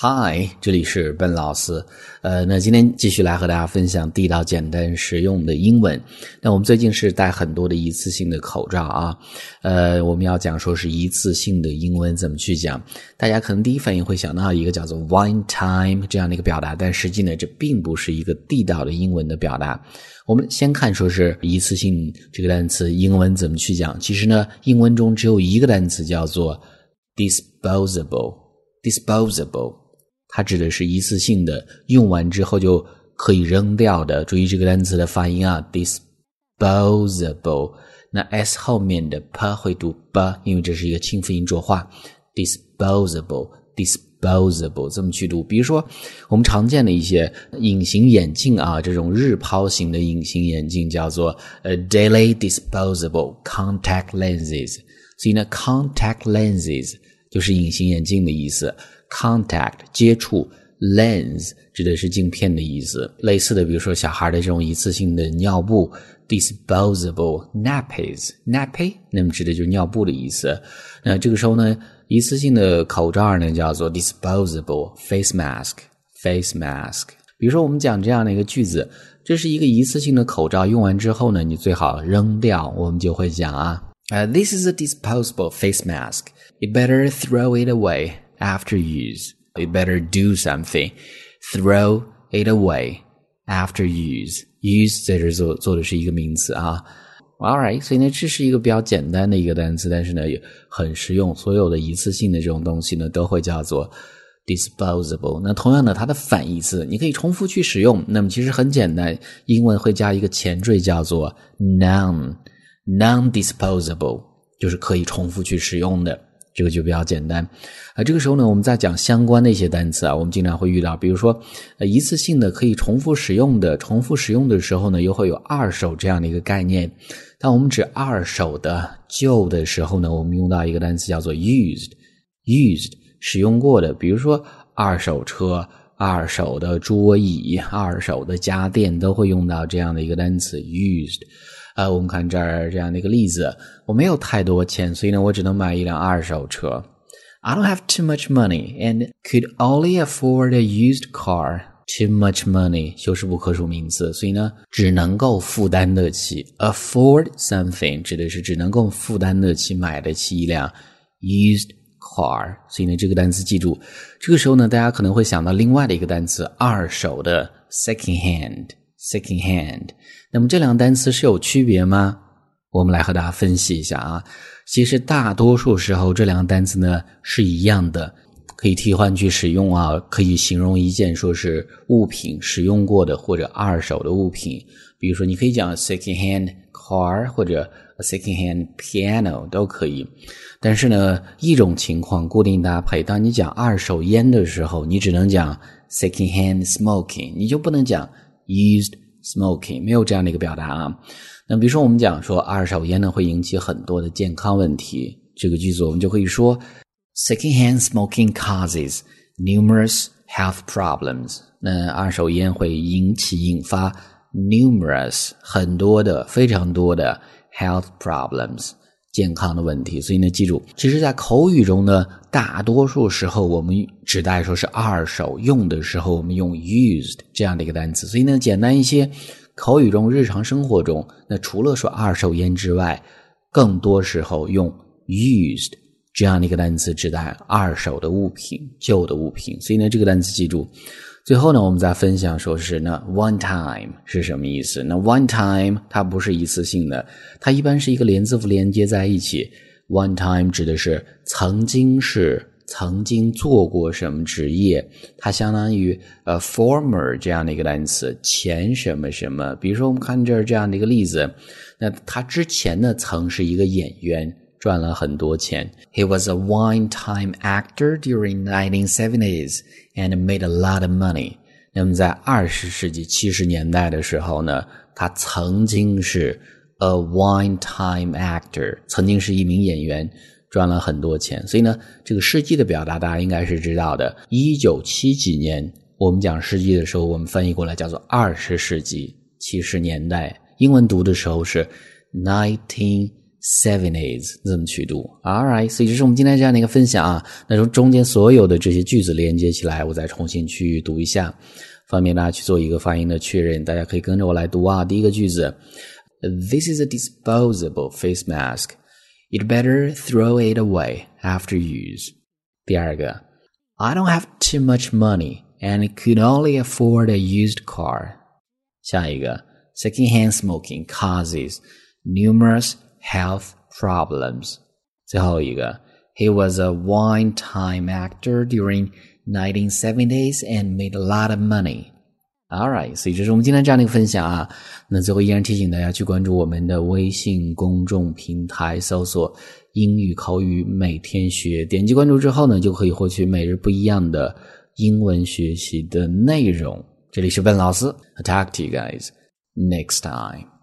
Hi，这里是笨老师。呃，那今天继续来和大家分享地道、简单、实用的英文。那我们最近是戴很多的一次性的口罩啊。呃，我们要讲说是一次性的英文怎么去讲？大家可能第一反应会想到一个叫做 one time 这样的一个表达，但实际呢，这并不是一个地道的英文的表达。我们先看说是一次性这个单词英文怎么去讲？其实呢，英文中只有一个单词叫做 disposable，disposable。它指的是一次性的，用完之后就可以扔掉的。注意这个单词的发音啊，disposable。那 s 后面的 p 会读 b，因为这是一个清辅音浊化。disposable，disposable 这么去读。比如说，我们常见的一些隐形眼镜啊，这种日抛型的隐形眼镜叫做呃 daily disposable contact lenses。所以呢，contact lenses 就是隐形眼镜的意思。Contact 接触，lens 指的是镜片的意思。类似的，比如说小孩的这种一次性的尿布，disposable nappies，nappy 那么指的就是尿布的意思。那这个时候呢，一次性的口罩呢叫做 disposable face mask，face mask。比如说我们讲这样的一个句子，这是一个一次性的口罩，用完之后呢，你最好扔掉。我们就会讲啊，呃，this is a disposable face mask，you better throw it away。after use. You better do something. Throw it away after use. Use 在这做做的是一个名词啊。All right，所以呢，这是一个比较简单的一个单词，但是呢，也很实用。所有的一次性的这种东西呢，都会叫做 disposable。那同样的，它的反义词你可以重复去使用。那么其实很简单，英文会加一个前缀叫做 Non-disposable 就是可以重复去使用的。这个就比较简单，啊，这个时候呢，我们在讲相关的一些单词啊，我们经常会遇到，比如说，呃，一次性的可以重复使用的，重复使用的时候呢，又会有二手这样的一个概念。当我们指二手的旧的时候呢，我们用到一个单词叫做 used，used 使用过的，比如说二手车、二手的桌椅、二手的家电都会用到这样的一个单词 used。呃，我们看这儿这样的一个例子，我没有太多钱，所以呢，我只能买一辆二手车。I don't have too much money and could only afford a used car. Too much money 修饰不可数名词，所以呢，只能够负担得起。Afford something 指的是只能够负担得起、买得起一辆 used car。所以呢，这个单词记住。这个时候呢，大家可能会想到另外的一个单词，二手的 second hand。Second hand，那么这两个单词是有区别吗？我们来和大家分析一下啊。其实大多数时候这两个单词呢是一样的，可以替换去使用啊，可以形容一件说是物品使用过的或者二手的物品。比如说，你可以讲 second hand car 或者 second hand piano 都可以。但是呢，一种情况固定搭配，当你讲二手烟的时候，你只能讲 second hand smoking，你就不能讲。Used smoking 没有这样的一个表达啊。那比如说，我们讲说二手烟呢会引起很多的健康问题，这个句子我们就可以说：Secondhand smoking causes numerous health problems。那二手烟会引起引发 numerous 很多的非常多的 health problems。健康的问题，所以呢，记住，其实，在口语中呢，大多数时候我们指代说是二手用的时候，我们用 used 这样的一个单词。所以呢，简单一些，口语中、日常生活中，那除了说二手烟之外，更多时候用 used 这样的一个单词指代二手的物品、旧的物品。所以呢，这个单词记住。最后呢，我们再分享说是那，one time 是什么意思？那 one time 它不是一次性的，它一般是一个连字符连接在一起。one time 指的是曾经是曾经做过什么职业，它相当于呃 former 这样的一个单词，前什么什么。比如说我们看这儿这样的一个例子，那他之前呢曾是一个演员。赚了很多钱。He was a one-time actor during 1970s and made a lot of money. 那么在二十世纪七十年代的时候呢，他曾经是 a one-time actor，曾经是一名演员，赚了很多钱。所以呢，这个世纪的表达大家应该是知道的。一九七几年，我们讲世纪的时候，我们翻译过来叫做二十世纪七十年代。英文读的时候是 nineteen。seventies 这么去读。All right，所以这是我们今天这样的一个分享啊。那从中间所有的这些句子连接起来，我再重新去读一下，方便大家去做一个发音的确认。大家可以跟着我来读啊。第一个句子，This is a disposable face mask. You'd better throw it away after use. 第二个，I don't have too much money and could only afford a used car. 下一个，secondhand smoking causes numerous health problems. 最后一个，He was a one-time actor during 1970s and made a lot of money. All right，所以这是我们今天这样的一个分享啊。那最后依然提醒大家去关注我们的微信公众平台，搜索“英语口语每天学”，点击关注之后呢，就可以获取每日不一样的英文学习的内容。这里是笨老师，I talk to you guys next time.